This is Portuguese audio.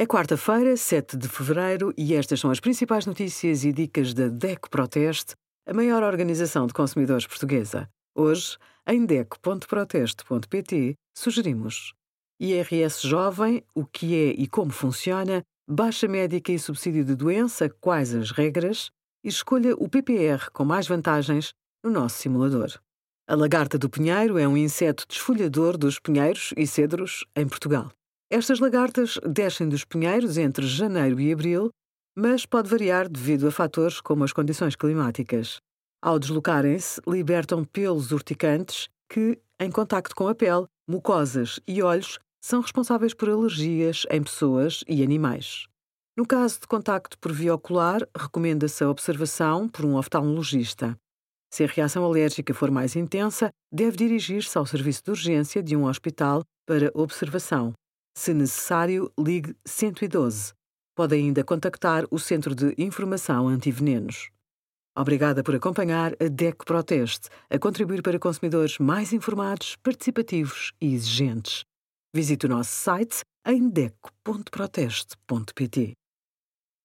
É quarta-feira, 7 de fevereiro, e estas são as principais notícias e dicas da DECO Proteste, a maior organização de consumidores portuguesa. Hoje, em DECO.proteste.pt, sugerimos IRS Jovem, o que é e como funciona, baixa médica e subsídio de doença, quais as regras, e escolha o PPR com mais vantagens no nosso simulador. A lagarta do pinheiro é um inseto desfolhador dos pinheiros e cedros em Portugal. Estas lagartas descem dos pinheiros entre janeiro e abril, mas pode variar devido a fatores como as condições climáticas. Ao deslocarem-se, libertam pelos urticantes que, em contacto com a pele, mucosas e olhos, são responsáveis por alergias em pessoas e animais. No caso de contacto por via ocular, recomenda-se a observação por um oftalmologista. Se a reação alérgica for mais intensa, deve dirigir-se ao serviço de urgência de um hospital para observação. Se necessário, ligue 112. Pode ainda contactar o Centro de Informação Antivenenos. Obrigada por acompanhar a DEC Proteste, a contribuir para consumidores mais informados, participativos e exigentes. Visite o nosso site em deco.proteste.pt.